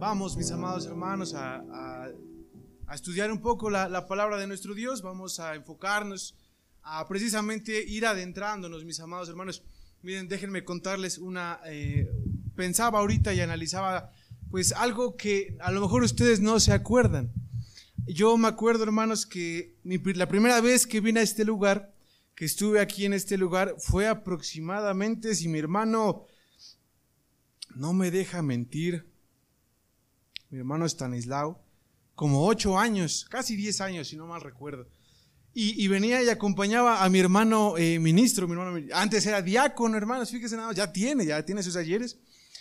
Vamos, mis amados hermanos, a, estudiar un poco la, palabra de nuestro Dios. Vamos a enfocarnos a precisamente ir adentrándonos, mis amados hermanos. Miren, déjenme contarles una... Eh, pensaba ahorita y analizaba pues algo que a lo mejor ustedes no se acuerdan. Yo me acuerdo, hermanos, que la primera vez que vine a este lugar, que estuve aquí en este lugar, fue aproximadamente, si mi hermano no me deja mentir, mi hermano Stanislao, como ocho años, casi diez años, si no mal recuerdo. Y, venía y acompañaba a mi hermano eh, ministro, mi hermano, antes era diácono, hermanos, fíjense nada, ya tiene, ya tiene sus ayeres.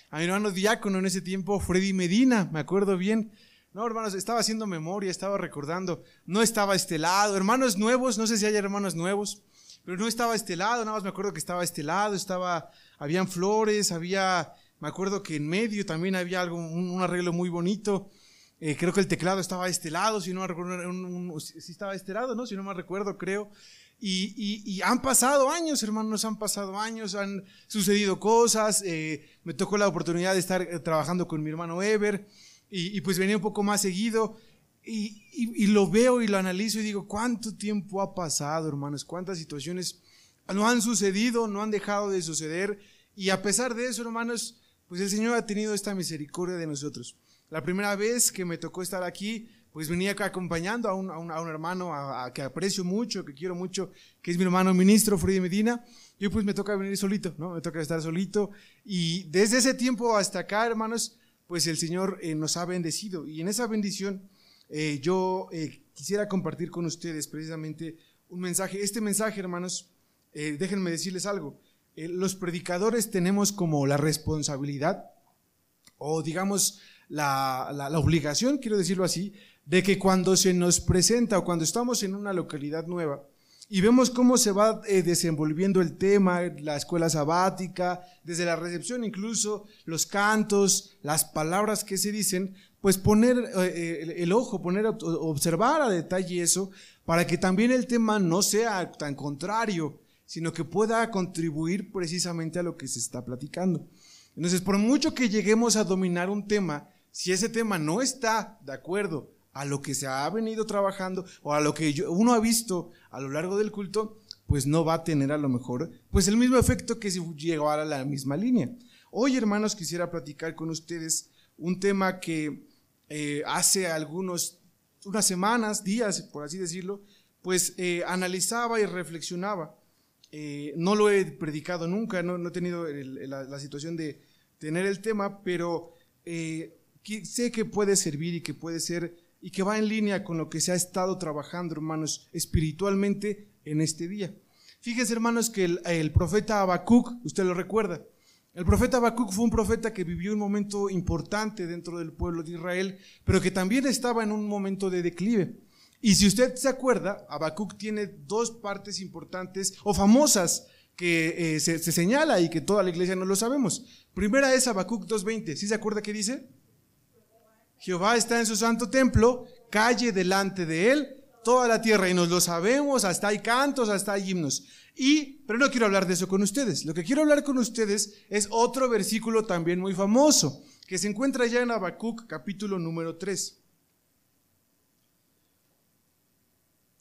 A mi hermano diácono en ese tiempo, Freddy Medina, me acuerdo bien. No, hermanos, estaba haciendo memoria, estaba recordando. No estaba este lado. Hermanos nuevos, no sé si hay hermanos nuevos, pero no estaba este lado, nada más me acuerdo que estaba este lado, estaba, habían flores, había me acuerdo que en medio también había algo, un, arreglo muy bonito. Eh, creo que el teclado estaba a este lado, si no me recuerdo, si estaba a este lado, ¿no? Si no me recuerdo, creo. Y, han pasado años, hermanos, han pasado años, han sucedido cosas. Eh, me tocó la oportunidad de estar eh, trabajando con mi hermano Ever y, pues venía un poco más seguido. Y, y, lo veo y lo analizo y digo, ¿cuánto tiempo ha pasado, hermanos? ¿Cuántas situaciones no han sucedido, no han dejado de suceder? Y a pesar de eso, hermanos, pues el Señor ha tenido esta misericordia de nosotros. La primera vez que me tocó estar aquí, pues venía acompañando a un, hermano a, que aprecio mucho, que quiero mucho, que es mi hermano ministro, Freddy Medina. Yo pues me toca venir solito, ¿no? Me toca estar solito. Y desde ese tiempo hasta acá, hermanos, pues el Señor eh, nos ha bendecido. Y en esa bendición eh, yo eh, quisiera compartir con ustedes precisamente un mensaje. Este mensaje, hermanos, déjenme decirles algo. Eh, los predicadores tenemos como la responsabilidad o digamos la, obligación, quiero decirlo así, de que cuando se nos presenta o cuando estamos en una localidad nueva y vemos cómo se va eh, desenvolviendo el tema, la escuela sabática, desde la recepción incluso, los cantos, las palabras que se dicen, pues poner eh, el, ojo, poner, observar a detalle eso, para que también el tema no sea tan contrario sino que pueda contribuir precisamente a lo que se está platicando. Entonces, por mucho que lleguemos a dominar un tema, si ese tema no está de acuerdo a lo que se ha venido trabajando o a lo que uno ha visto a lo largo del culto, pues no va a tener a lo mejor pues el mismo efecto que si llegara a la misma línea. Hoy, hermanos, quisiera platicar con ustedes un tema que eh, hace algunos, unas semanas, días, por así decirlo, pues eh, analizaba y reflexionaba eh, no lo he predicado nunca, no, he tenido la, situación de tener el tema, pero eh, sé que puede servir y que puede ser y que va en línea con lo que se ha estado trabajando, hermanos, espiritualmente en este día. Fíjense, hermanos, que el, profeta Habacuc, usted lo recuerda, el profeta Habacuc fue un profeta que vivió un momento importante dentro del pueblo de Israel, pero que también estaba en un momento de declive. Y si usted se acuerda, Habacuc tiene dos partes importantes o famosas que eh, se, señala y que toda la iglesia no lo sabemos. Primera es Habacuc 2.20. ¿Sí se acuerda qué dice? Jehová está en su santo templo, calle delante de él toda la tierra y nos lo sabemos, hasta hay cantos, hasta hay himnos. Y, pero no quiero hablar de eso con ustedes. Lo que quiero hablar con ustedes es otro versículo también muy famoso, que se encuentra ya en Habacuc capítulo número 3.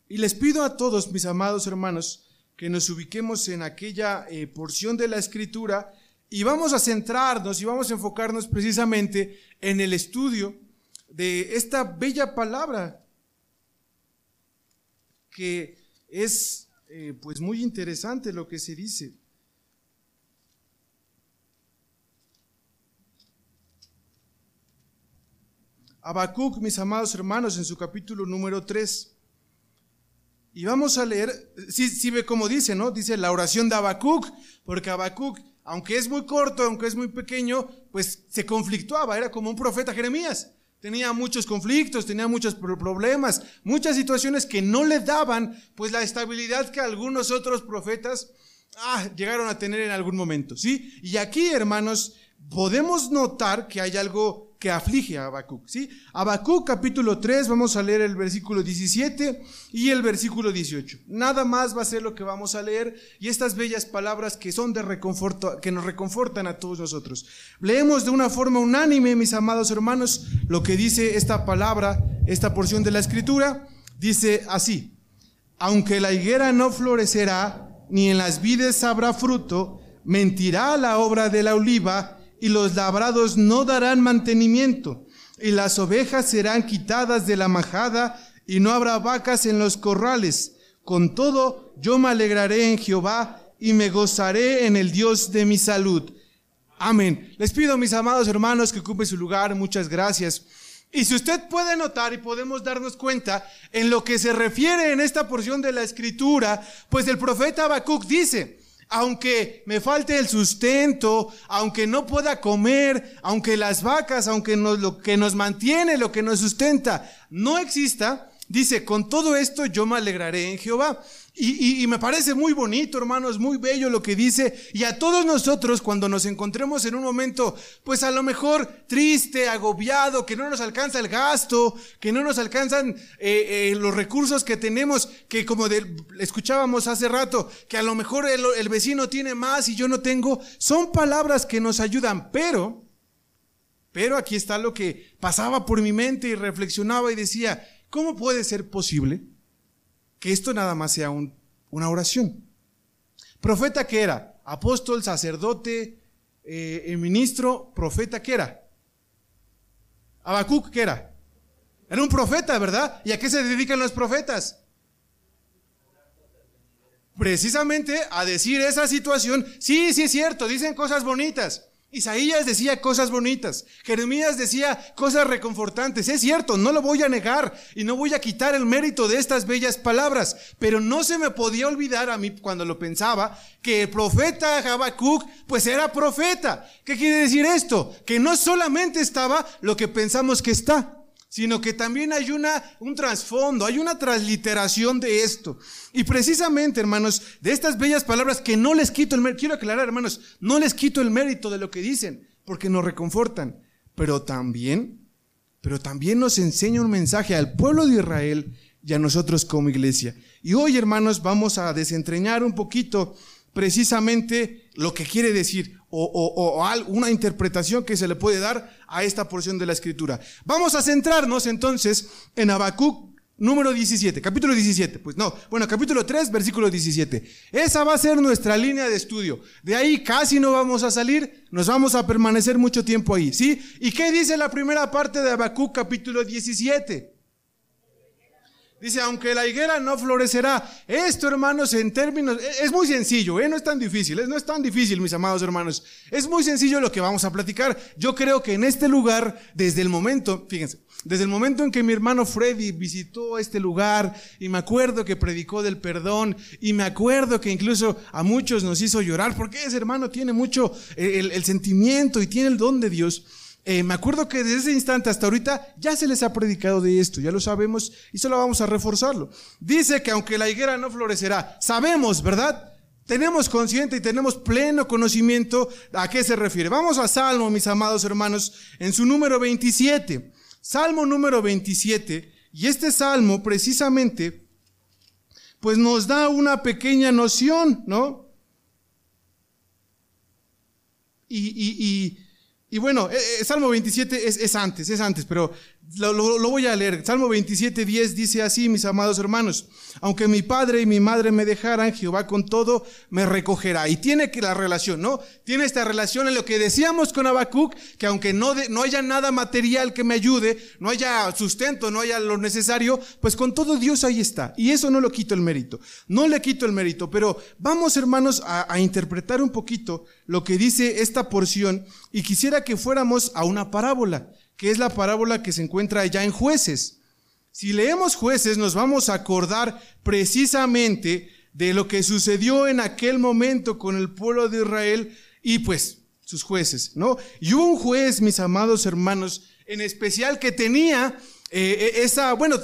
Y les pido a todos, mis amados hermanos, que nos ubiquemos en aquella eh, porción de la escritura y vamos a centrarnos y vamos a enfocarnos precisamente en el estudio de esta bella palabra que es eh, pues muy interesante lo que se dice. Habacuc, mis amados hermanos, en su capítulo número 3. Y vamos a leer, si ve cómo dice, ¿no? Dice la oración de Habacuc, porque Habacuc, aunque es muy corto, aunque es muy pequeño, pues se conflictuaba, era como un profeta Jeremías. Tenía muchos conflictos, tenía muchos problemas, muchas situaciones que no le daban pues la estabilidad que algunos otros profetas ah, llegaron a tener en algún momento, ¿sí? Y aquí, hermanos, podemos notar que hay algo que aflige a Habacuc. ¿sí? Habacuc capítulo 3, vamos a leer el versículo 17 y el versículo 18. Nada más va a ser lo que vamos a leer y estas bellas palabras que son de reconforto, que nos reconfortan a todos nosotros. Leemos de una forma unánime, mis amados hermanos, lo que dice esta palabra, esta porción de la escritura. Dice así, aunque la higuera no florecerá, ni en las vides habrá fruto, mentirá la obra de la oliva, y los labrados no darán mantenimiento, y las ovejas serán quitadas de la majada, y no habrá vacas en los corrales. Con todo, yo me alegraré en Jehová, y me gozaré en el Dios de mi salud. Amén. Les pido, mis amados hermanos, que ocupe su lugar. Muchas gracias. Y si usted puede notar y podemos darnos cuenta en lo que se refiere en esta porción de la escritura, pues el profeta Habacuc dice, aunque me falte el sustento, aunque no pueda comer, aunque las vacas, aunque lo que nos mantiene, lo que nos sustenta, no exista, dice, con todo esto yo me alegraré en Jehová. Y, me parece muy bonito, hermanos, muy bello lo que dice. Y a todos nosotros, cuando nos encontremos en un momento, pues a lo mejor triste, agobiado, que no nos alcanza el gasto, que no nos alcanzan eh, eh, los recursos que tenemos, que como escuchábamos hace rato, que a lo mejor el, el vecino tiene más y yo no tengo, son palabras que nos ayudan, pero, pero aquí está lo que pasaba por mi mente y reflexionaba y decía, ¿cómo puede ser posible? Que esto nada más sea una oración. Profeta que era, apóstol, sacerdote, eh, ministro, profeta que era. Habacuc que era. Era un profeta, ¿verdad? ¿Y a qué se dedican los profetas? Precisamente a decir esa situación. Sí, sí es cierto, dicen cosas bonitas. Isaías decía cosas bonitas, Jeremías decía cosas reconfortantes, es cierto, no lo voy a negar y no voy a quitar el mérito de estas bellas palabras, pero no se me podía olvidar a mí cuando lo pensaba que el profeta Habacuc pues era profeta. ¿Qué quiere decir esto? Que no solamente estaba lo que pensamos que está, sino que también hay una, un trasfondo, hay una transliteración de esto. Y precisamente, hermanos, de estas bellas palabras que no les quito el mérito, quiero aclarar, hermanos, no les quito el mérito de lo que dicen, porque nos reconfortan, pero también, pero también nos enseña un mensaje al pueblo de Israel y a nosotros como iglesia. Y hoy, hermanos, vamos a desentrañar un poquito precisamente lo que quiere decir o, o, una interpretación que se le puede dar a esta porción de la escritura. Vamos a centrarnos entonces en Habacuc número 17, capítulo 17, pues no, bueno, capítulo 3, versículo 17. Esa va a ser nuestra línea de estudio. De ahí casi no vamos a salir, nos vamos a permanecer mucho tiempo ahí, ¿sí? ¿Y qué dice la primera parte de Habacuc capítulo 17? Dice, aunque la higuera no florecerá. Esto, hermanos, en términos, e, es muy sencillo, ¿eh? no es tan difícil, no es tan difícil, mis amados hermanos. Es muy sencillo lo que vamos a platicar. Yo creo que en este lugar, desde el momento, fíjense, desde el momento en que mi hermano Freddy visitó este lugar y me acuerdo que predicó del perdón y me acuerdo que incluso a muchos nos hizo llorar porque ese hermano tiene mucho eh, el, el sentimiento y tiene el don de Dios. Eh, me acuerdo que desde ese instante hasta ahorita ya se les ha predicado de esto, ya lo sabemos y solo vamos a reforzarlo. Dice que aunque la higuera no florecerá, sabemos, ¿verdad? Tenemos consciente y tenemos pleno conocimiento a qué se refiere. Vamos a Salmo, mis amados hermanos, en su número 27. Salmo número 27. Y este salmo precisamente, pues nos da una pequeña noción, ¿no? Y, y, y y bueno, eh, eh, Salmo 27 es, es, antes, es antes, pero lo, voy a leer. Salmo 27, 10 dice así, mis amados hermanos, aunque mi padre y mi madre me dejaran, Jehová con todo me recogerá. Y tiene que la relación, ¿no? Tiene esta relación en lo que decíamos con Habacuc, que aunque no, no haya nada material que me ayude, no haya sustento, no haya lo necesario, pues con todo Dios ahí está. Y eso no lo quito el mérito. No le quito el mérito, pero vamos hermanos a, a interpretar un poquito lo que dice esta porción y quisiera que fuéramos a una parábola que es la parábola que se encuentra allá en jueces. Si leemos jueces nos vamos a acordar precisamente de lo que sucedió en aquel momento con el pueblo de Israel y pues sus jueces, ¿no? Y hubo un juez, mis amados hermanos, en especial que tenía eh, eh, esa, bueno,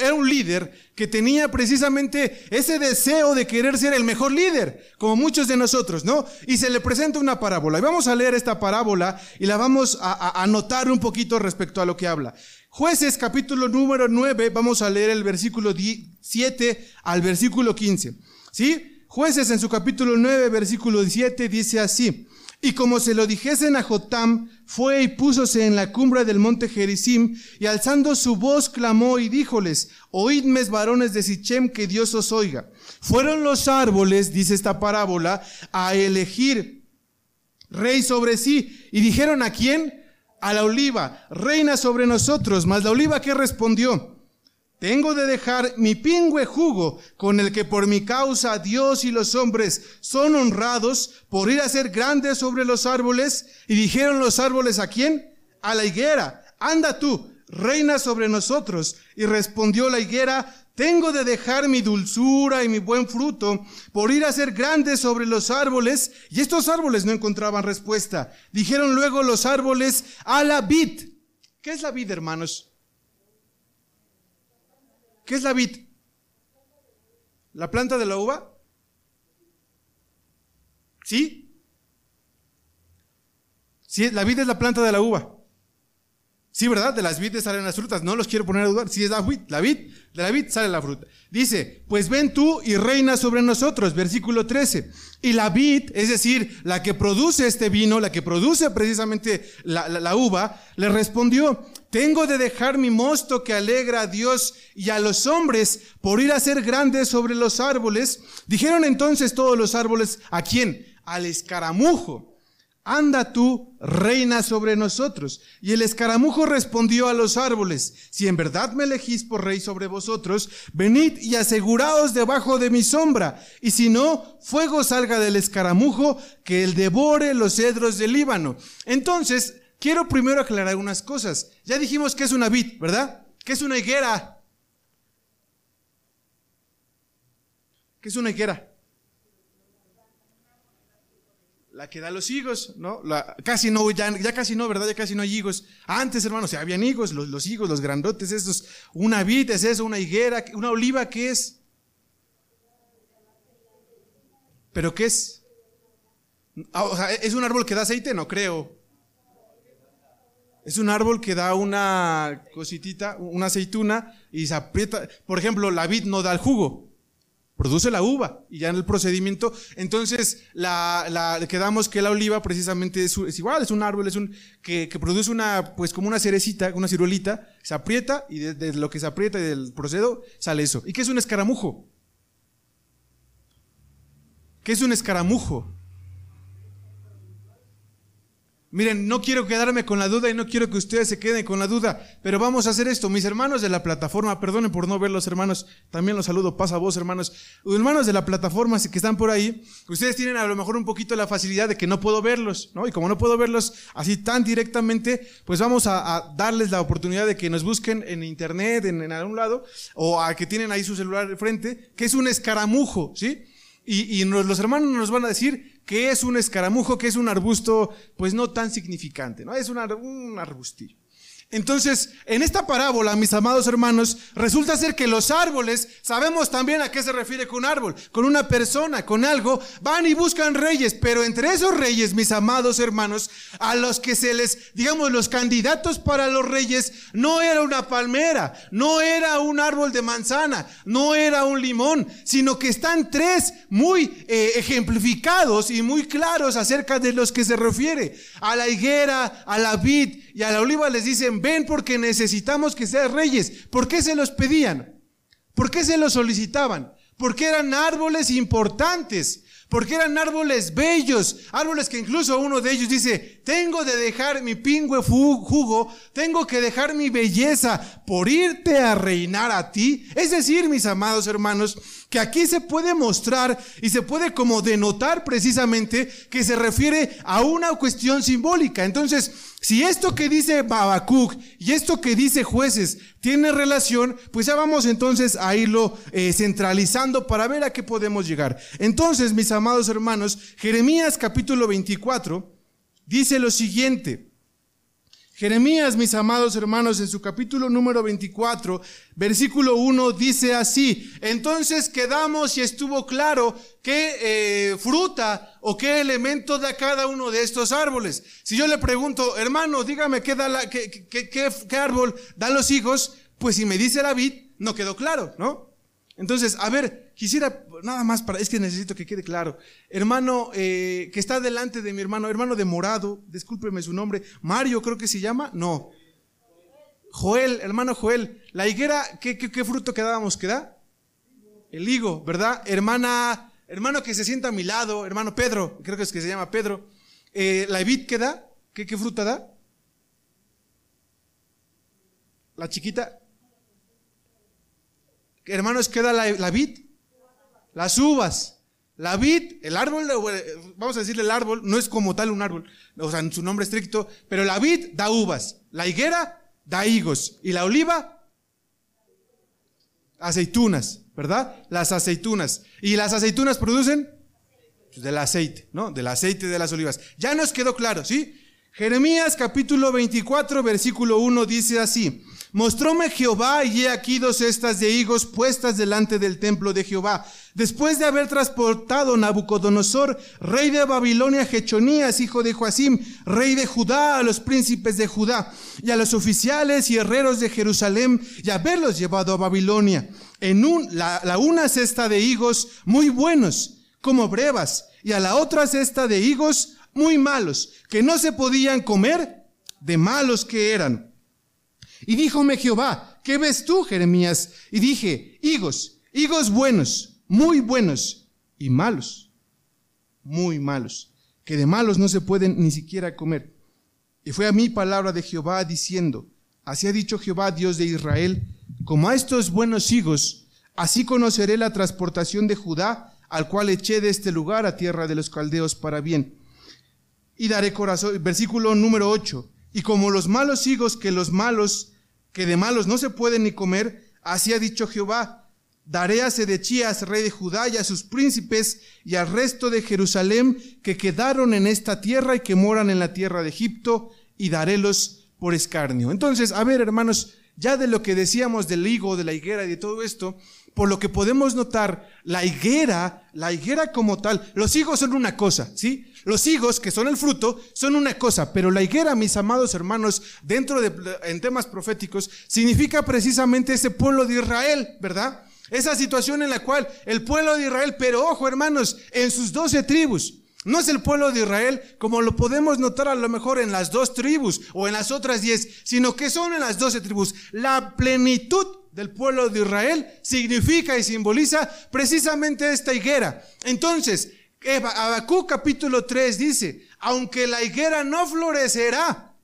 era un líder que tenía precisamente ese deseo de querer ser el mejor líder, como muchos de nosotros, ¿no? Y se le presenta una parábola. Y vamos a leer esta parábola y la vamos a, anotar un poquito respecto a lo que habla. Jueces capítulo número 9, vamos a leer el versículo 7 al versículo 15. ¿Sí? Jueces en su capítulo 9, versículo 17 dice así. Y como se lo dijesen a Jotam, fue y púsose en la cumbre del monte Gerizim, y alzando su voz clamó y díjoles, oídme varones de Sichem, que Dios os oiga. Fueron los árboles, dice esta parábola, a elegir rey sobre sí, y dijeron a quién? A la oliva, reina sobre nosotros. Mas la oliva que respondió, tengo de dejar mi pingüe jugo con el que por mi causa Dios y los hombres son honrados por ir a ser grandes sobre los árboles. Y dijeron los árboles a quién? A la higuera. Anda tú, reina sobre nosotros. Y respondió la higuera, tengo de dejar mi dulzura y mi buen fruto por ir a ser grandes sobre los árboles. Y estos árboles no encontraban respuesta. Dijeron luego los árboles a la vid. ¿Qué es la vid, hermanos? ¿Qué es la vid? ¿La planta de la uva? ¿Sí? Sí, la vid es la planta de la uva. Sí, ¿verdad? De las vides salen las frutas. No los quiero poner a dudar. Si es la vid, la vid, de la vid sale la fruta. Dice, pues ven tú y reina sobre nosotros. Versículo 13. Y la vid, es decir, la que produce este vino, la que produce precisamente la, la uva, le respondió, tengo de dejar mi mosto que alegra a Dios y a los hombres por ir a ser grandes sobre los árboles. Dijeron entonces todos los árboles, ¿a quién? Al escaramujo anda tú, reina sobre nosotros. Y el escaramujo respondió a los árboles, si en verdad me elegís por rey sobre vosotros, venid y aseguraos debajo de mi sombra, y si no, fuego salga del escaramujo, que él devore los cedros del Líbano. Entonces, quiero primero aclarar unas cosas. Ya dijimos que es una vid, ¿verdad? Que es una higuera. ¿Qué es una higuera? La que da los higos, ¿no? La, casi no, ya, ya, casi no, ¿verdad? Ya casi no hay higos. Antes, hermanos, ya habían higos, los, higos, los grandotes, esos. Una vid es eso, una higuera, una oliva, ¿qué es? ¿Pero qué es? Ah, ¿es un árbol que da aceite? No creo. Es un árbol que da una cositita, una aceituna y se aprieta. Por ejemplo, la vid no da el jugo produce la uva y ya en el procedimiento, entonces la, la quedamos que la oliva precisamente es, igual, es un árbol, es un que, que, produce una, pues como una cerecita, una ciruelita, se aprieta y desde lo que se aprieta y del procedo sale eso. ¿Y qué es un escaramujo? ¿Qué es un escaramujo? Miren, no quiero quedarme con la duda y no quiero que ustedes se queden con la duda, pero vamos a hacer esto. Mis hermanos de la plataforma, perdonen por no verlos, hermanos, también los saludo, pasa vos, hermanos. Hermanos de la plataforma que están por ahí, ustedes tienen a lo mejor un poquito la facilidad de que no puedo verlos, ¿no? Y como no puedo verlos así tan directamente, pues vamos a, darles la oportunidad de que nos busquen en internet, en, en algún lado, o a que tienen ahí su celular de frente, que es un escaramujo, ¿sí? Y, los hermanos nos van a decir que es un escaramujo, que es un arbusto, pues no tan significante, ¿no? Es un, un arbustillo. Entonces, en esta parábola, mis amados hermanos, resulta ser que los árboles, sabemos también a qué se refiere con árbol, con una persona, con algo, van y buscan reyes, pero entre esos reyes, mis amados hermanos, a los que se les, digamos, los candidatos para los reyes, no era una palmera, no era un árbol de manzana, no era un limón, sino que están tres muy eh, ejemplificados y muy claros acerca de los que se refiere. A la higuera, a la vid y a la oliva les ven porque necesitamos que seas reyes. ¿Por qué se los pedían? ¿Por qué se los solicitaban? Porque eran árboles importantes, porque eran árboles bellos, árboles que incluso uno de ellos dice, tengo de dejar mi pingüe jugo, tengo que dejar mi belleza por irte a reinar a ti. Es decir, mis amados hermanos, que aquí se puede mostrar y se puede como denotar precisamente que se refiere a una cuestión simbólica. Entonces, si esto que dice Babacuc y esto que dice jueces tiene relación, pues ya vamos entonces a irlo eh, centralizando para ver a qué podemos llegar. Entonces, mis amados hermanos, Jeremías capítulo 24 dice lo siguiente. Jeremías, mis amados hermanos, en su capítulo número 24, versículo 1, dice así, entonces quedamos y estuvo claro qué eh, fruta o qué elemento da cada uno de estos árboles. Si yo le pregunto, hermano, dígame qué, da la, qué, árbol dan los hijos, pues si me dice la vid, no quedó claro, ¿no? Entonces, a ver, quisiera, nada más para, es que necesito que quede claro. Hermano eh, que está delante de mi hermano, hermano de morado, discúlpeme su nombre, Mario creo que se llama, no. Joel, hermano Joel, la higuera, ¿qué, qué, fruto quedábamos? ¿Queda? El higo, ¿verdad? Hermana, hermano que se sienta a mi lado, hermano Pedro, creo que es que se llama Pedro. Eh, ¿La vid qué da? ¿Qué, ¿Qué fruta da? La chiquita, hermanos, queda la, vid, las uvas. La vid, el árbol, vamos a decirle el árbol, no es como tal un árbol, o sea, en su nombre estricto, pero la vid da uvas, la higuera da higos y la oliva, aceitunas, ¿verdad? Las aceitunas. ¿Y las aceitunas producen? Pues del aceite, ¿no? Del aceite de las olivas. Ya nos quedó claro, ¿sí? Jeremías capítulo 24, versículo 1 dice así. Mostróme Jehová y he aquí dos cestas de higos puestas delante del templo de Jehová. Después de haber transportado Nabucodonosor, rey de Babilonia, Jechonías, hijo de Joacim, rey de Judá, a los príncipes de Judá, y a los oficiales y herreros de Jerusalén, y haberlos llevado a Babilonia. En un, la, la una cesta de higos muy buenos, como brevas, y a la otra cesta de higos muy malos, que no se podían comer de malos que eran. Y díjome Jehová, ¿qué ves tú, Jeremías? Y dije, higos, higos buenos, muy buenos, y malos, muy malos, que de malos no se pueden ni siquiera comer. Y fue a mí palabra de Jehová diciendo, así ha dicho Jehová, Dios de Israel, como a estos buenos higos, así conoceré la transportación de Judá, al cual eché de este lugar a tierra de los caldeos para bien. Y daré corazón, versículo número 8, y como los malos higos que los malos, que de malos no se pueden ni comer, así ha dicho Jehová, daré a Sedechías, rey de Judá, y a sus príncipes, y al resto de Jerusalén, que quedaron en esta tierra y que moran en la tierra de Egipto, y darélos por escarnio. Entonces, a ver, hermanos, ya de lo que decíamos del higo, de la higuera y de todo esto, por lo que podemos notar, la higuera, la higuera como tal, los higos son una cosa, ¿sí? Los higos, que son el fruto, son una cosa, pero la higuera, mis amados hermanos, dentro de, en temas proféticos, significa precisamente ese pueblo de Israel, ¿verdad? Esa situación en la cual el pueblo de Israel, pero ojo hermanos, en sus doce tribus, no es el pueblo de Israel como lo podemos notar a lo mejor en las dos tribus o en las otras diez, sino que son en las doce tribus. La plenitud del pueblo de Israel significa y simboliza precisamente esta higuera. Entonces, Abacú capítulo 3 dice, aunque la higuera no florecerá,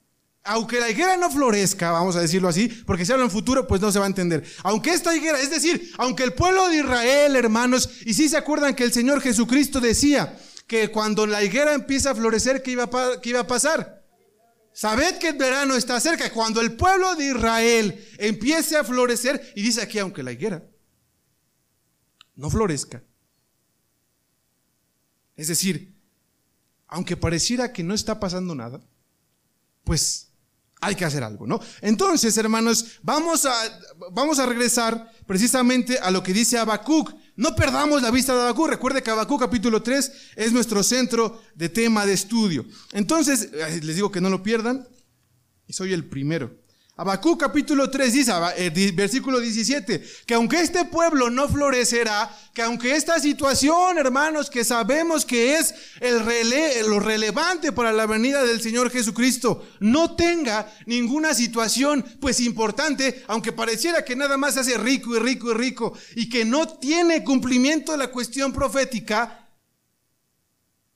aunque la higuera no florezca, vamos a decirlo así, porque si habla en futuro, pues no se va a entender. Aunque esta higuera, es decir, aunque el pueblo de Israel, hermanos, y si se acuerdan que el Señor Jesucristo decía que cuando la higuera empieza a florecer, ¿qué iba a, iba a pasar? Sabed que el verano está cerca. Cuando el pueblo de Israel empiece a florecer, y dice aquí, aunque la higuera no florezca, es decir, aunque pareciera que no está pasando nada, pues hay que hacer algo, ¿no? Entonces, hermanos, vamos a, vamos a regresar precisamente a lo que dice Habacuc. No perdamos la vista de Habacuc. Recuerde que Habacuc capítulo 3 es nuestro centro de tema de estudio. Entonces, les digo que no lo pierdan. Y soy el primero. Abacú capítulo 3 dice, eh, versículo 17, que aunque este pueblo no florecerá, que aunque esta situación, hermanos, que sabemos que es el lo relevante para la venida del Señor Jesucristo, no tenga ninguna situación pues importante, aunque pareciera que nada más hace rico y rico y rico, y que no tiene cumplimiento de la cuestión profética,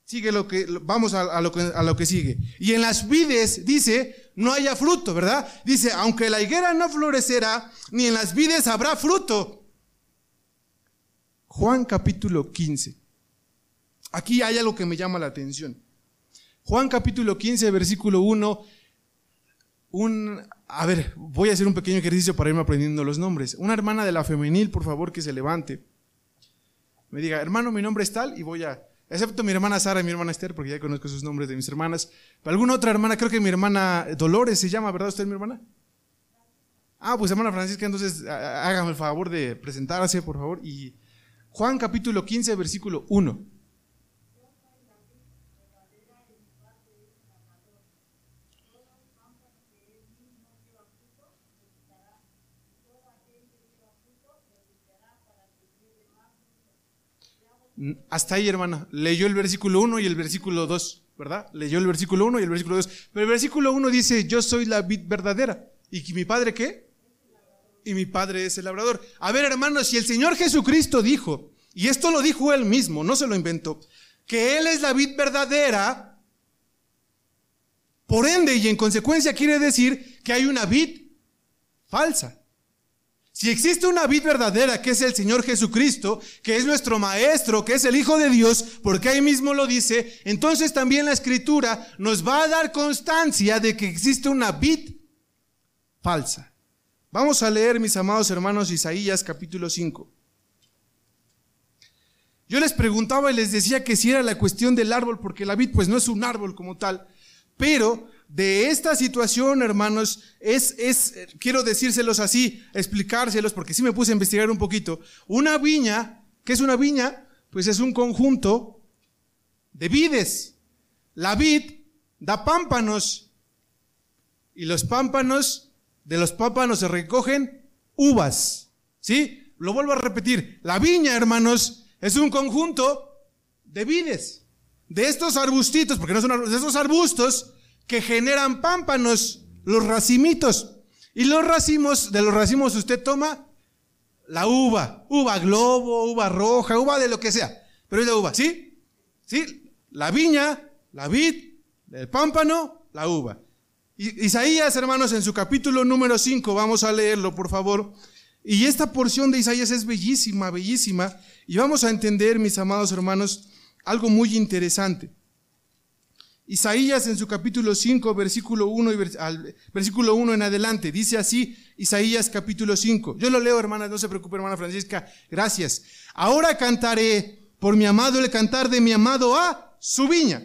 sigue lo que, vamos a, lo que, lo que sigue. Y en las vides dice, no haya fruto, ¿verdad? Dice, aunque la higuera no florecerá, ni en las vides habrá fruto. Juan capítulo 15. Aquí hay algo que me llama la atención. Juan capítulo 15, versículo 1. Un, a ver, voy a hacer un pequeño ejercicio para irme aprendiendo los nombres. Una hermana de la femenil, por favor, que se levante. Me diga, hermano, mi nombre es tal y voy a excepto mi hermana Sara y mi hermana Esther, porque ya conozco sus nombres de mis hermanas. ¿Alguna otra hermana? Creo que mi hermana Dolores se llama, ¿verdad usted, mi hermana? Ah, pues hermana Francisca, entonces hágame el favor de presentarse, por favor. Y Juan capítulo 15, versículo 1. Hasta ahí, hermana. Leyó el versículo 1 y el versículo 2, ¿verdad? Leyó el versículo 1 y el versículo 2. Pero el versículo 1 dice, yo soy la vid verdadera. ¿Y mi padre qué? Y mi padre es el labrador. A ver, hermanos, si el Señor Jesucristo dijo, y esto lo dijo él mismo, no se lo inventó, que Él es la vid verdadera, por ende y en consecuencia quiere decir que hay una vid falsa. Si existe una vid verdadera, que es el Señor Jesucristo, que es nuestro Maestro, que es el Hijo de Dios, porque ahí mismo lo dice, entonces también la Escritura nos va a dar constancia de que existe una vid falsa. Vamos a leer, mis amados hermanos, Isaías capítulo 5. Yo les preguntaba y les decía que si era la cuestión del árbol, porque la vid pues no es un árbol como tal, pero de esta situación, hermanos, es, es, quiero decírselos así, explicárselos, porque sí me puse a investigar un poquito. Una viña, ¿qué es una viña? Pues es un conjunto de vides. La vid da pámpanos y los pámpanos, de los pámpanos se recogen uvas. ¿Sí? Lo vuelvo a repetir. La viña, hermanos, es un conjunto de vides. De estos arbustitos, porque no son arbustos, de estos arbustos que generan pámpanos, los racimitos. Y los racimos, de los racimos usted toma la uva, uva globo, uva roja, uva de lo que sea, pero es la uva, ¿sí? ¿Sí? La viña, la vid, el pámpano, la uva. Isaías, hermanos, en su capítulo número 5, vamos a leerlo, por favor. Y esta porción de Isaías es bellísima, bellísima. Y vamos a entender, mis amados hermanos, algo muy interesante. Isaías en su capítulo 5, versículo 1, y versículo 1 en adelante, dice así, Isaías capítulo 5. Yo lo leo, hermana, no se preocupe, hermana Francisca, gracias. Ahora cantaré por mi amado el cantar de mi amado a su viña.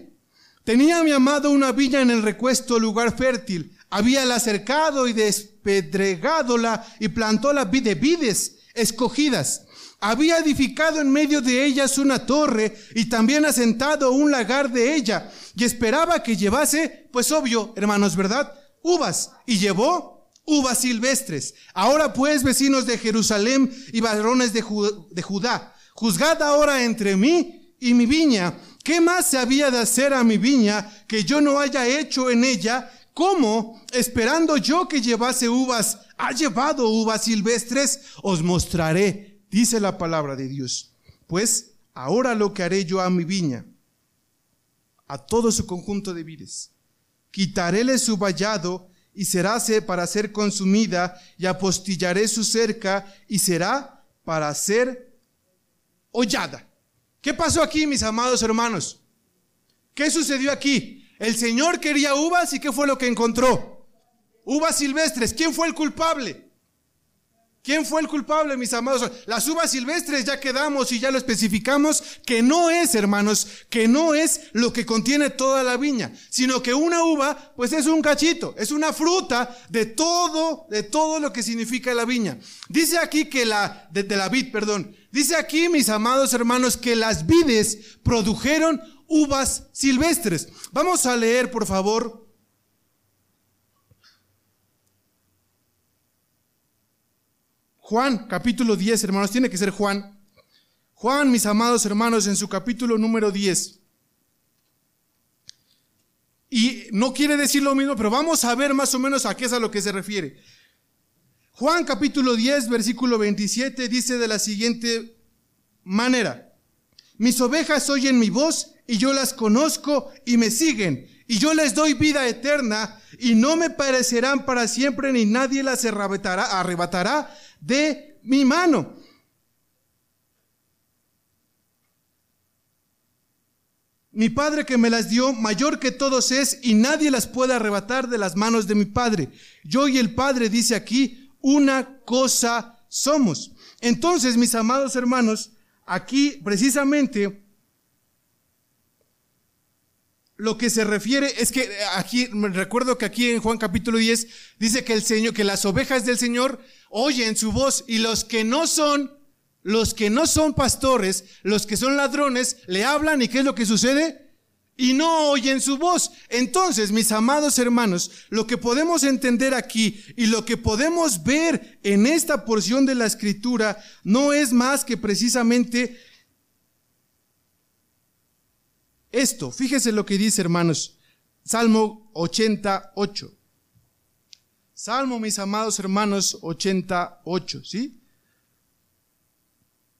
Tenía mi amado una viña en el recuesto lugar fértil. Habíala cercado y despedregadola y plantó la de vides escogidas había edificado en medio de ellas una torre y también asentado un lagar de ella y esperaba que llevase, pues obvio, hermanos, ¿verdad? Uvas y llevó uvas silvestres. Ahora pues, vecinos de Jerusalén y varones de, de Judá, juzgad ahora entre mí y mi viña. ¿Qué más se había de hacer a mi viña que yo no haya hecho en ella? ¿Cómo, esperando yo que llevase uvas, ha llevado uvas silvestres? Os mostraré Dice la palabra de Dios, pues ahora lo que haré yo a mi viña, a todo su conjunto de vides, quitaréle su vallado y seráse para ser consumida y apostillaré su cerca y será para ser hollada. ¿Qué pasó aquí, mis amados hermanos? ¿Qué sucedió aquí? El Señor quería uvas y ¿qué fue lo que encontró? Uvas silvestres. ¿Quién fue el culpable? ¿Quién fue el culpable, mis amados? Las uvas silvestres ya quedamos y ya lo especificamos, que no es, hermanos, que no es lo que contiene toda la viña, sino que una uva, pues es un cachito, es una fruta de todo, de todo lo que significa la viña. Dice aquí que la, de, la vid, perdón, dice aquí, mis amados hermanos, que las vides produjeron uvas silvestres. Vamos a leer, por favor, Juan, capítulo 10, hermanos, tiene que ser Juan. Juan, mis amados hermanos, en su capítulo número 10. Y no quiere decir lo mismo, pero vamos a ver más o menos a qué es a lo que se refiere. Juan capítulo 10, versículo 27 dice de la siguiente manera, mis ovejas oyen mi voz y yo las conozco y me siguen y yo les doy vida eterna y no me parecerán para siempre ni nadie las arrebatará de mi mano. Mi Padre que me las dio, mayor que todos es, y nadie las puede arrebatar de las manos de mi Padre. Yo y el Padre, dice aquí, una cosa somos. Entonces, mis amados hermanos, aquí precisamente lo que se refiere es que aquí, me recuerdo que aquí en Juan capítulo 10 dice que el Señor, que las ovejas del Señor oyen su voz y los que no son, los que no son pastores, los que son ladrones, le hablan y ¿qué es lo que sucede? y no oyen su voz. Entonces, mis amados hermanos, lo que podemos entender aquí y lo que podemos ver en esta porción de la escritura no es más que precisamente esto. Fíjese lo que dice, hermanos. Salmo 88. Salmo, mis amados hermanos, 88, ¿sí?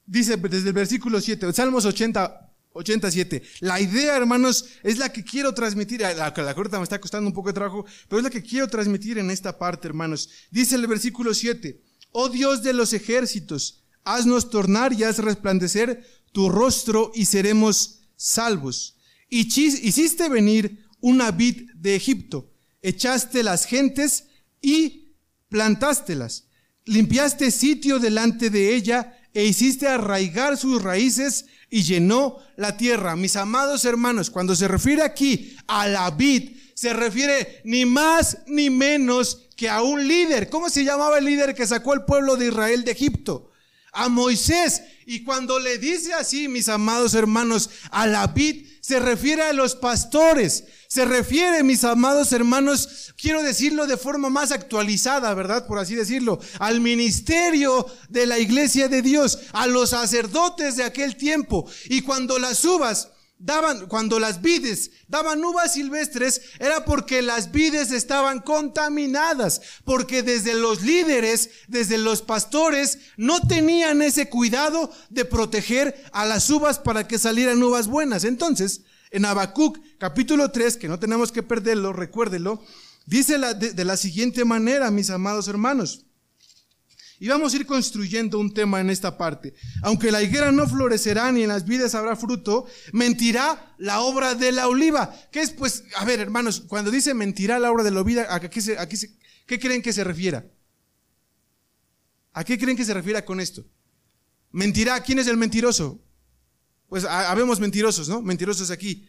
Dice desde el versículo 7, Salmos 80, 87. La idea, hermanos, es la que quiero transmitir. La, la corta me está costando un poco de trabajo, pero es la que quiero transmitir en esta parte, hermanos. Dice el versículo 7. Oh Dios de los ejércitos, haznos tornar y haz resplandecer tu rostro y seremos salvos. Y hiciste venir una vid de Egipto, echaste las gentes y plantástelas. Limpiaste sitio delante de ella e hiciste arraigar sus raíces y llenó la tierra. Mis amados hermanos, cuando se refiere aquí a la vid, se refiere ni más ni menos que a un líder. ¿Cómo se llamaba el líder que sacó al pueblo de Israel de Egipto? A Moisés. Y cuando le dice así, mis amados hermanos, a la vid, se refiere a los pastores, se refiere, mis amados hermanos, quiero decirlo de forma más actualizada, ¿verdad? Por así decirlo, al ministerio de la iglesia de Dios, a los sacerdotes de aquel tiempo. Y cuando las uvas daban, cuando las vides daban uvas silvestres, era porque las vides estaban contaminadas, porque desde los líderes, desde los pastores, no tenían ese cuidado de proteger a las uvas para que salieran uvas buenas. Entonces, en Habacuc capítulo 3, que no tenemos que perderlo, recuérdelo, dice de la siguiente manera, mis amados hermanos. Y vamos a ir construyendo un tema en esta parte. Aunque la higuera no florecerá ni en las vidas habrá fruto, mentirá la obra de la oliva. ¿Qué es pues? A ver, hermanos, cuando dice mentirá la obra de la oliva, ¿a qué, se, qué creen que se refiera? ¿A qué creen que se refiera con esto? Mentirá, ¿quién es el mentiroso? Pues habemos mentirosos, ¿no? Mentirosos aquí.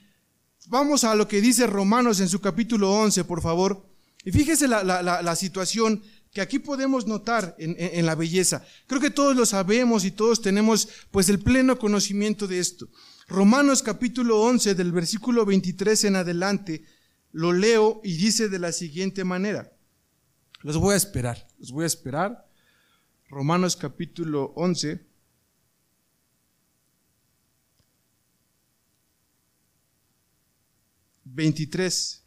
Vamos a lo que dice Romanos en su capítulo 11, por favor. Y fíjese la, la situación que aquí podemos notar en, la belleza. Creo que todos lo sabemos y todos tenemos pues el pleno conocimiento de esto. Romanos capítulo 11 del versículo 23 en adelante lo leo y dice de la siguiente manera. Los voy a esperar, los voy a esperar. Romanos capítulo 11. Veintitrés.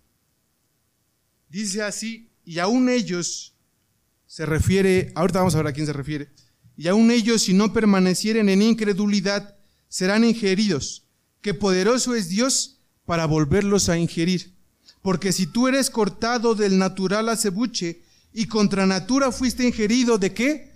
Dice así, y aún ellos, se refiere, ahorita vamos a ver a quién se refiere, y aun ellos si no permanecieren en incredulidad, serán ingeridos, que poderoso es Dios para volverlos a ingerir. Porque si tú eres cortado del natural acebuche y contra natura fuiste ingerido de qué?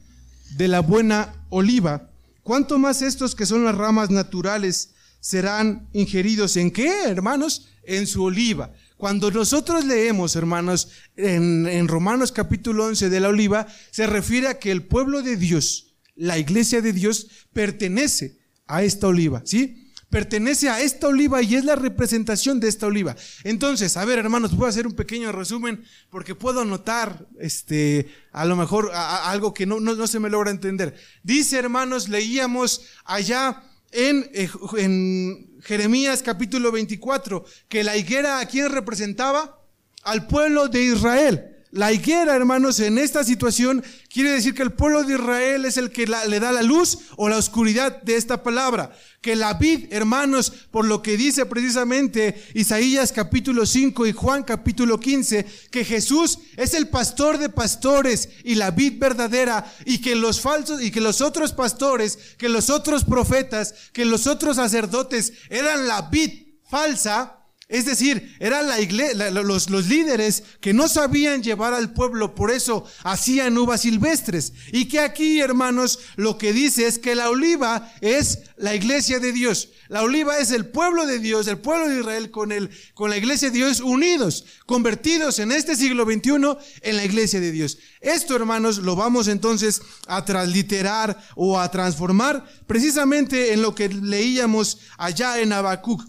De la buena oliva, ¿cuánto más estos que son las ramas naturales serán ingeridos en qué, hermanos? En su oliva. Cuando nosotros leemos, hermanos, en, Romanos capítulo 11 de la oliva, se refiere a que el pueblo de Dios, la iglesia de Dios, pertenece a esta oliva, ¿sí? Pertenece a esta oliva y es la representación de esta oliva. Entonces, a ver, hermanos, voy a hacer un pequeño resumen porque puedo notar, este, a lo mejor algo que no, no se me logra entender. Dice, hermanos, leíamos allá en, eh, en Jeremías capítulo 24, que la higuera a quién representaba? Al pueblo de Israel. La higuera, hermanos, en esta situación quiere decir que el pueblo de Israel es el que le da la luz o la oscuridad de esta palabra. Que la vid, hermanos, por lo que dice precisamente Isaías capítulo 5 y Juan capítulo 15, que Jesús es el pastor de pastores y la vid verdadera y que los falsos y que los otros pastores, que los otros profetas, que los otros sacerdotes eran la vid falsa es decir, eran la iglesia, los, líderes que no sabían llevar al pueblo, por eso hacían uvas silvestres. Y que aquí, hermanos, lo que dice es que la oliva es la iglesia de Dios. La oliva es el pueblo de Dios, el pueblo de Israel con, el, con la iglesia de Dios unidos, convertidos en este siglo XXI en la iglesia de Dios. Esto, hermanos, lo vamos entonces a transliterar o a transformar precisamente en lo que leíamos allá en Habacuc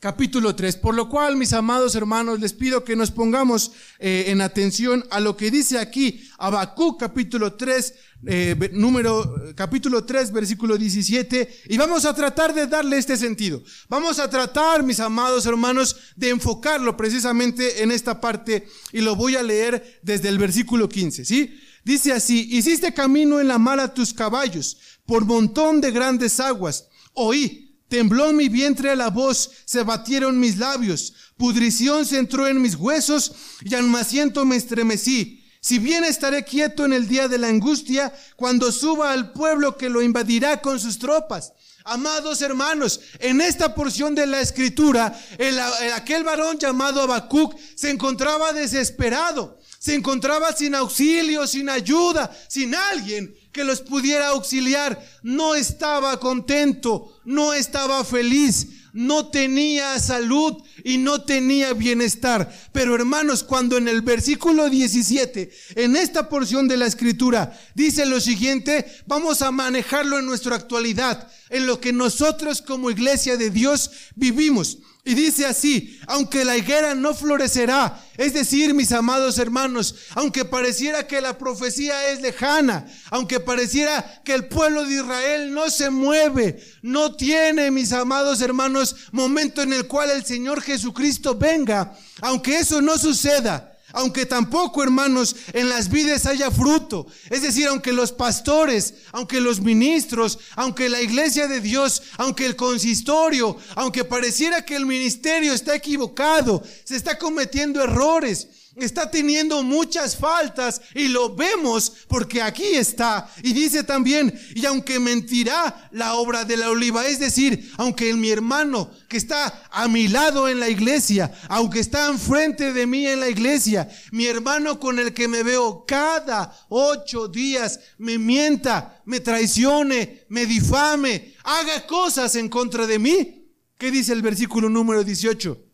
capítulo 3. Por lo cual, mis amados hermanos, les pido que nos pongamos eh, en atención a lo que dice aquí Habacuc capítulo 3, eh, número, capítulo 3, versículo 17, y vamos a tratar de darle este sentido. Vamos a tratar, mis amados hermanos, de enfocarlo precisamente en esta parte, y lo voy a leer desde el versículo 15, ¿sí? Dice así, hiciste camino en la mar a tus caballos, por montón de grandes aguas, oí, Tembló mi vientre a la voz, se batieron mis labios, pudrición se entró en mis huesos y al asiento me estremecí. Si bien estaré quieto en el día de la angustia, cuando suba al pueblo que lo invadirá con sus tropas. Amados hermanos, en esta porción de la escritura, el, aquel varón llamado Habacuc se encontraba desesperado, se encontraba sin auxilio, sin ayuda, sin alguien que los pudiera auxiliar. No estaba contento, no estaba feliz, no tenía salud y no tenía bienestar. Pero hermanos, cuando en el versículo 17, en esta porción de la escritura, dice lo siguiente, vamos a manejarlo en nuestra actualidad, en lo que nosotros como iglesia de Dios vivimos. Y dice así, aunque la higuera no florecerá, es decir, mis amados hermanos, aunque pareciera que la profecía es lejana, aunque pareciera que el pueblo de Israel no se mueve, no tiene, mis amados hermanos, momento en el cual el Señor Jesucristo venga, aunque eso no suceda, aunque tampoco, hermanos, en las vidas haya fruto. Es decir, aunque los pastores, aunque los ministros, aunque la iglesia de Dios, aunque el consistorio, aunque pareciera que el ministerio está equivocado, se está cometiendo errores, está teniendo muchas faltas y lo vemos porque aquí está. Y dice también, y aunque mentirá la obra de la oliva, es decir, aunque mi hermano que está a mi lado en la iglesia, aunque está enfrente de mí en la iglesia, mi hermano con el que me veo cada ocho días, me mienta, me traicione, me difame, haga cosas en contra de mí. ¿Qué dice el versículo número 18?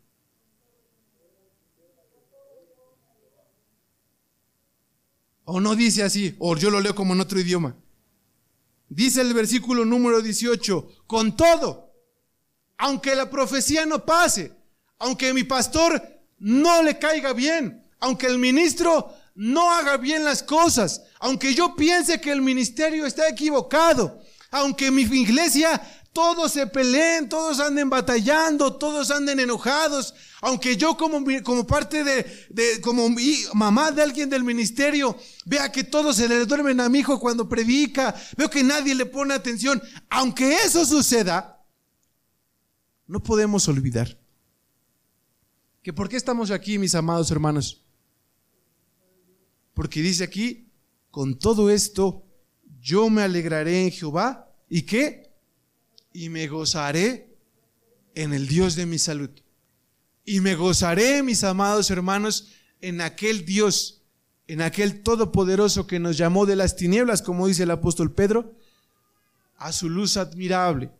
O no dice así, o yo lo leo como en otro idioma. Dice el versículo número 18, con todo, aunque la profecía no pase, aunque mi pastor no le caiga bien, aunque el ministro no haga bien las cosas, aunque yo piense que el ministerio está equivocado, aunque mi iglesia todos se peleen, todos anden batallando, todos anden enojados, aunque yo como, como parte de, como mamá de alguien del ministerio, vea que todos se le duermen a mi hijo cuando predica, veo que nadie le pone atención, aunque eso suceda, no podemos olvidar que por qué estamos aquí, mis amados hermanos. Porque dice aquí, con todo esto, yo me alegraré en Jehová y qué? Y me gozaré en el Dios de mi salud. Y me gozaré, mis amados hermanos, en aquel Dios, en aquel Todopoderoso que nos llamó de las tinieblas, como dice el apóstol Pedro, a su luz admirable.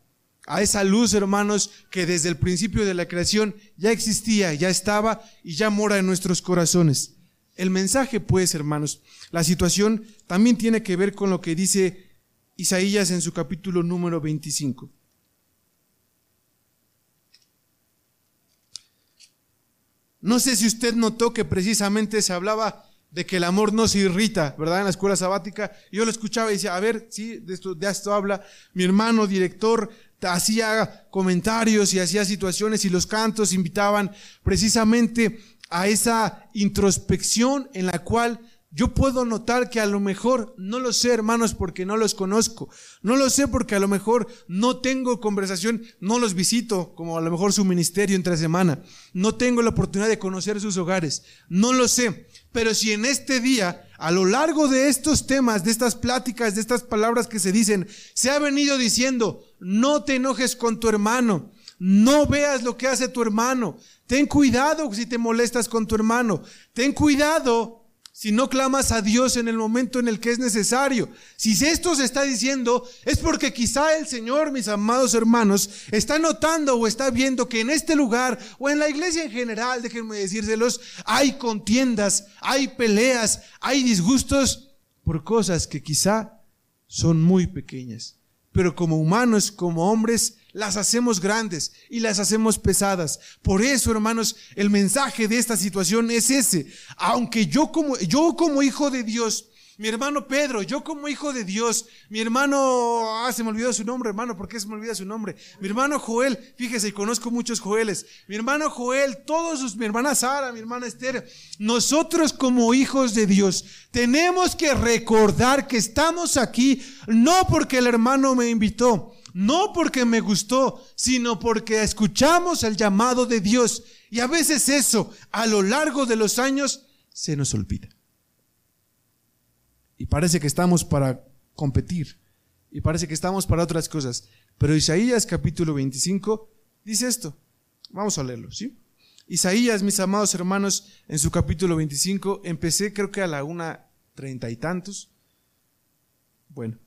A esa luz, hermanos, que desde el principio de la creación ya existía, ya estaba y ya mora en nuestros corazones. El mensaje, pues, hermanos, la situación también tiene que ver con lo que dice Isaías en su capítulo número 25. No sé si usted notó que precisamente se hablaba de que el amor no se irrita, ¿verdad? En la escuela sabática. Yo lo escuchaba y decía, a ver, sí, de esto, de esto habla. Mi hermano director hacía comentarios y hacía situaciones y los cantos invitaban precisamente a esa introspección en la cual yo puedo notar que a lo mejor, no lo sé hermanos porque no los conozco, no lo sé porque a lo mejor no tengo conversación, no los visito como a lo mejor su ministerio entre semana, no tengo la oportunidad de conocer sus hogares, no lo sé, pero si en este día, a lo largo de estos temas, de estas pláticas, de estas palabras que se dicen, se ha venido diciendo, no te enojes con tu hermano, no veas lo que hace tu hermano, ten cuidado si te molestas con tu hermano, ten cuidado si no clamas a Dios en el momento en el que es necesario. Si esto se está diciendo, es porque quizá el Señor, mis amados hermanos, está notando o está viendo que en este lugar o en la iglesia en general, déjenme decírselos, hay contiendas, hay peleas, hay disgustos por cosas que quizá son muy pequeñas. Pero como humanos, como hombres, las hacemos grandes y las hacemos pesadas. Por eso, hermanos, el mensaje de esta situación es ese. Aunque yo como, yo como hijo de Dios, mi hermano Pedro, yo como hijo de Dios, mi hermano, ah, se me olvidó su nombre, hermano, ¿por qué se me olvida su nombre? Mi hermano Joel, fíjese, conozco muchos Joeles. Mi hermano Joel, todos sus, mi hermana Sara, mi hermana Esther, nosotros como hijos de Dios tenemos que recordar que estamos aquí no porque el hermano me invitó, no porque me gustó, sino porque escuchamos el llamado de Dios. Y a veces eso, a lo largo de los años, se nos olvida. Y parece que estamos para competir. Y parece que estamos para otras cosas. Pero Isaías capítulo 25 dice esto. Vamos a leerlo, ¿sí? Isaías, mis amados hermanos, en su capítulo 25, empecé creo que a la una treinta y tantos. Bueno,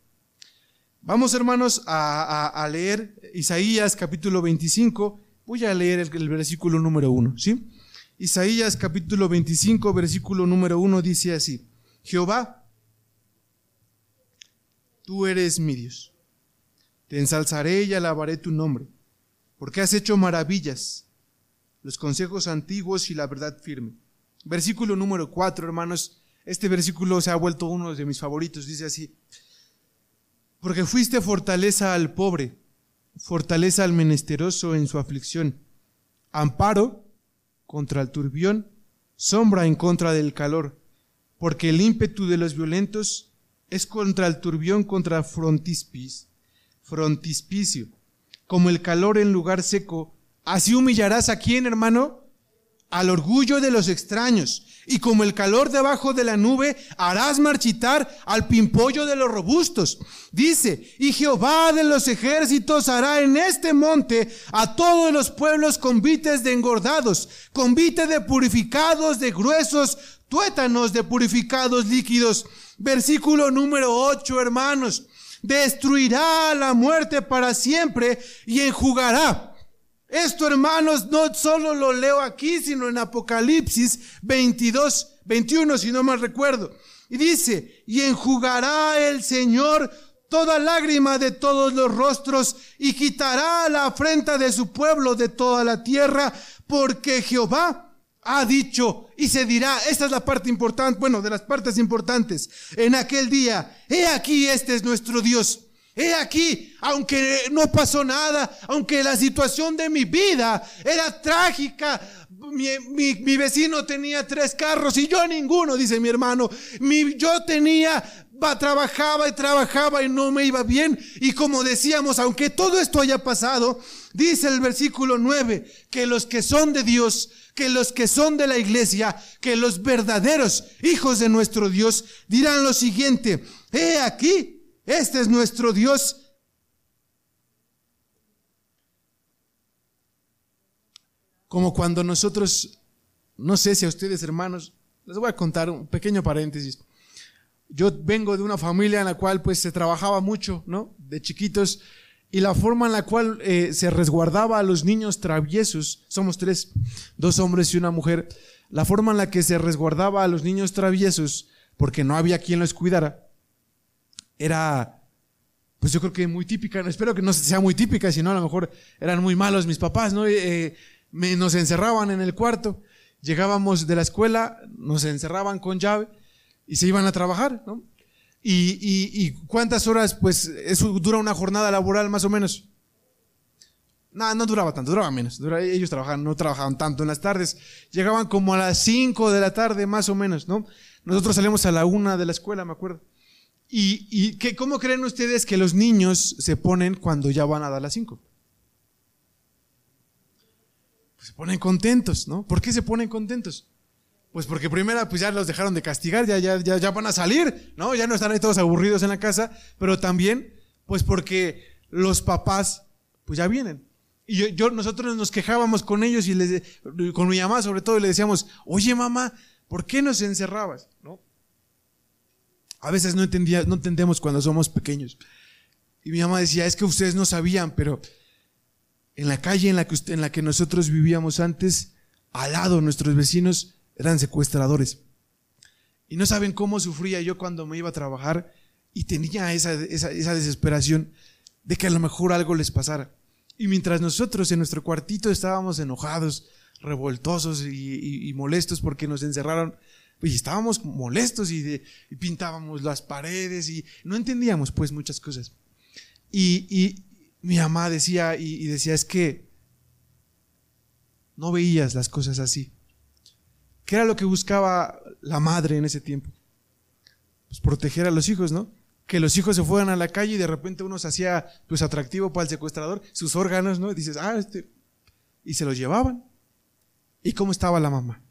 vamos hermanos a, leer Isaías capítulo 25. Voy a leer el, el versículo número 1, ¿sí? Isaías capítulo 25, versículo número 1 dice así. Jehová, tú eres mi Dios. Te ensalzaré y alabaré tu nombre, porque has hecho maravillas, los consejos antiguos y la verdad firme. Versículo número 4, hermanos. Este versículo se ha vuelto uno de mis favoritos. Dice así, porque fuiste fortaleza al pobre, fortaleza al menesteroso en su aflicción, amparo contra el turbión, sombra en contra del calor, porque el ímpetu de los violentos es contra el turbión, contra frontispis, frontispicio. Como el calor en lugar seco, así humillarás a quién, hermano? Al orgullo de los extraños. Y como el calor debajo de la nube, harás marchitar al pimpollo de los robustos. Dice, y Jehová de los ejércitos hará en este monte a todos los pueblos convites de engordados, convite de purificados, de gruesos, tuétanos de purificados líquidos Versículo número 8, hermanos. Destruirá la muerte para siempre y enjugará. Esto, hermanos, no solo lo leo aquí, sino en Apocalipsis 22, 21, si no mal recuerdo. Y dice, y enjugará el Señor toda lágrima de todos los rostros y quitará la afrenta de su pueblo de toda la tierra, porque Jehová ha dicho y se dirá, esta es la parte importante, bueno, de las partes importantes, en aquel día, he aquí, este es nuestro Dios. He aquí, aunque no pasó nada, aunque la situación de mi vida era trágica, mi, vecino tenía tres carros y yo ninguno, dice mi hermano, mi, yo tenía, trabajaba y trabajaba y no me iba bien. Y como decíamos, aunque todo esto haya pasado, dice el versículo 9, que los que son de Dios, que los que son de la iglesia, que los verdaderos hijos de nuestro Dios dirán lo siguiente, he aquí, este es nuestro Dios. Como cuando nosotros, no sé si a ustedes hermanos, les voy a contar un pequeño paréntesis. Yo vengo de una familia en la cual pues se trabajaba mucho, ¿no? De chiquitos y la forma en la cual eh, se resguardaba a los niños traviesos, somos tres, dos hombres y una mujer, la forma en la que se resguardaba a los niños traviesos, porque no había quien los cuidara, era, pues yo creo que muy típica, espero que no sea muy típica, sino a lo mejor eran muy malos mis papás, ¿no? Eh, me, nos encerraban en el cuarto, llegábamos de la escuela, nos encerraban con llave y se iban a trabajar, ¿no? ¿Y, cuántas horas? Pues eso dura una jornada laboral más o menos. No, no duraba tanto, duraba menos. ellos trabajaban, no trabajaban tanto en las tardes. Llegaban como a las 5 de la tarde más o menos, ¿no? Nosotros salimos a la una de la escuela, me acuerdo. ¿Y, y cómo creen ustedes que los niños se ponen cuando ya van a dar las 5? Pues se ponen contentos, ¿no? ¿Por qué se ponen contentos? Pues porque primero pues ya los dejaron de castigar, ya, ya, ya, van a salir, ¿no? Ya no están ahí todos aburridos en la casa, pero también, pues porque los papás, pues ya vienen. Y yo, nosotros nos quejábamos con ellos y les, con mi mamá sobre todo, y le decíamos, oye mamá, ¿por qué nos encerrabas? ¿No? A veces no entendía, entendemos cuando somos pequeños. Y mi mamá decía, es que ustedes no sabían, pero en la calle en la que, nosotros vivíamos antes, al lado, nuestros vecinos, eran secuestradores. Y no saben cómo sufría yo cuando me iba a trabajar y tenía esa, desesperación de que a lo mejor algo les pasara. Y mientras nosotros en nuestro cuartito estábamos enojados, revoltosos y, molestos porque nos encerraron, pues estábamos molestos y, pintábamos las paredes y no entendíamos pues muchas cosas. Y, mi mamá decía, y decía, es que no veías las cosas así. ¿Qué era lo que buscaba la madre en ese tiempo? Pues proteger a los hijos, ¿no? Que los hijos se fueran a la calle y de repente uno se hacía pues atractivo para el secuestrador, sus órganos, ¿no? Y dices, ah, este. Y se los llevaban. ¿Y cómo estaba la mamá?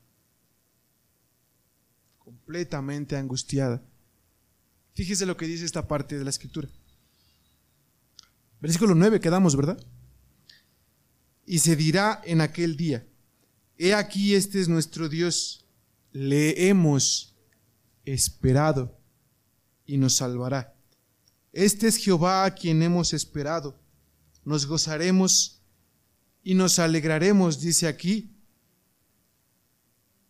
Completamente angustiada. Fíjese lo que dice esta parte de la escritura. Versículo 9 quedamos, ¿verdad? Y se dirá en aquel día, he aquí este es nuestro Dios, le hemos esperado y nos salvará. Este es Jehová a quien hemos esperado. Nos gozaremos y nos alegraremos, dice aquí,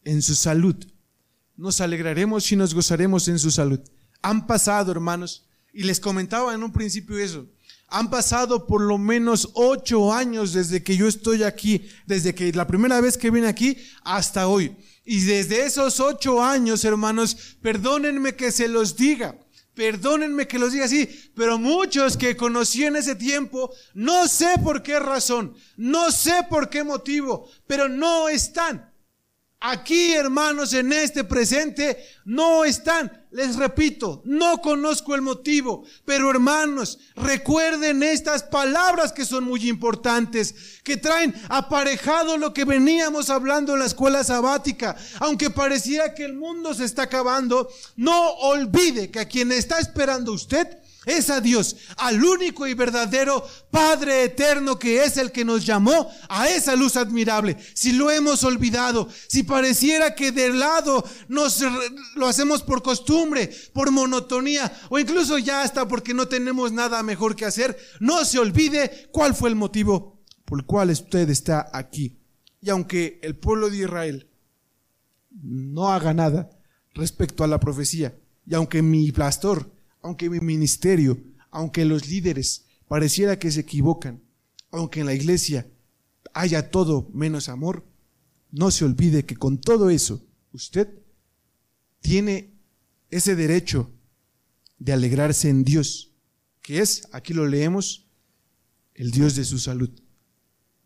en su salud. Nos alegraremos y nos gozaremos en su salud. Han pasado, hermanos, y les comentaba en un principio eso. Han pasado por lo menos ocho años desde que yo estoy aquí, desde que la primera vez que vine aquí hasta hoy. Y desde esos ocho años, hermanos, perdónenme que se los diga, perdónenme que los diga así, pero muchos que conocí en ese tiempo, no sé por qué razón, no sé por qué motivo, pero no están. Aquí, hermanos, en este presente, no están. Les repito, no conozco el motivo, pero hermanos, recuerden estas palabras que son muy importantes, que traen aparejado lo que veníamos hablando en la escuela sabática. Aunque pareciera que el mundo se está acabando, no olvide que a quien está esperando usted es a Dios, al único y verdadero Padre eterno que es el que nos llamó a esa luz admirable. Si lo hemos olvidado, si pareciera que de lado nos lo hacemos por costumbre, por monotonía o incluso ya hasta porque no tenemos nada mejor que hacer, no se olvide cuál fue el motivo por el cual usted está aquí. Y aunque el pueblo de Israel no haga nada respecto a la profecía, y aunque mi pastor aunque mi ministerio, aunque los líderes pareciera que se equivocan, aunque en la iglesia haya todo menos amor, no se olvide que con todo eso usted tiene ese derecho de alegrarse en Dios, que es, aquí lo leemos, el Dios de su salud.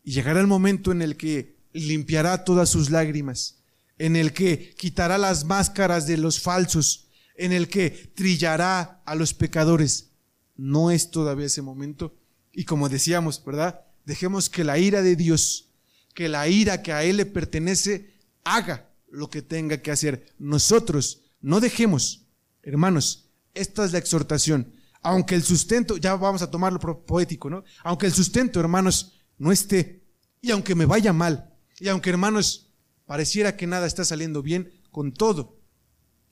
Y llegará el momento en el que limpiará todas sus lágrimas, en el que quitará las máscaras de los falsos, en el que trillará a los pecadores. No es todavía ese momento. Y como decíamos, ¿verdad? Dejemos que la ira de Dios, que la ira que a Él le pertenece, haga lo que tenga que hacer. Nosotros no dejemos, hermanos, esta es la exhortación. Aunque el sustento, ya vamos a tomarlo poético, ¿no? Aunque el sustento, hermanos, no esté, y aunque me vaya mal, y aunque, hermanos, pareciera que nada está saliendo bien, con todo,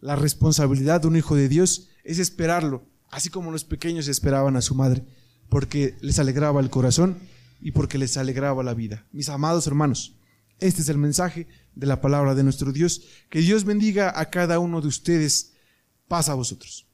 la responsabilidad de un hijo de Dios es esperarlo, así como los pequeños esperaban a su madre, porque les alegraba el corazón y porque les alegraba la vida. Mis amados hermanos, este es el mensaje de la palabra de nuestro Dios. Que Dios bendiga a cada uno de ustedes. Pasa a vosotros.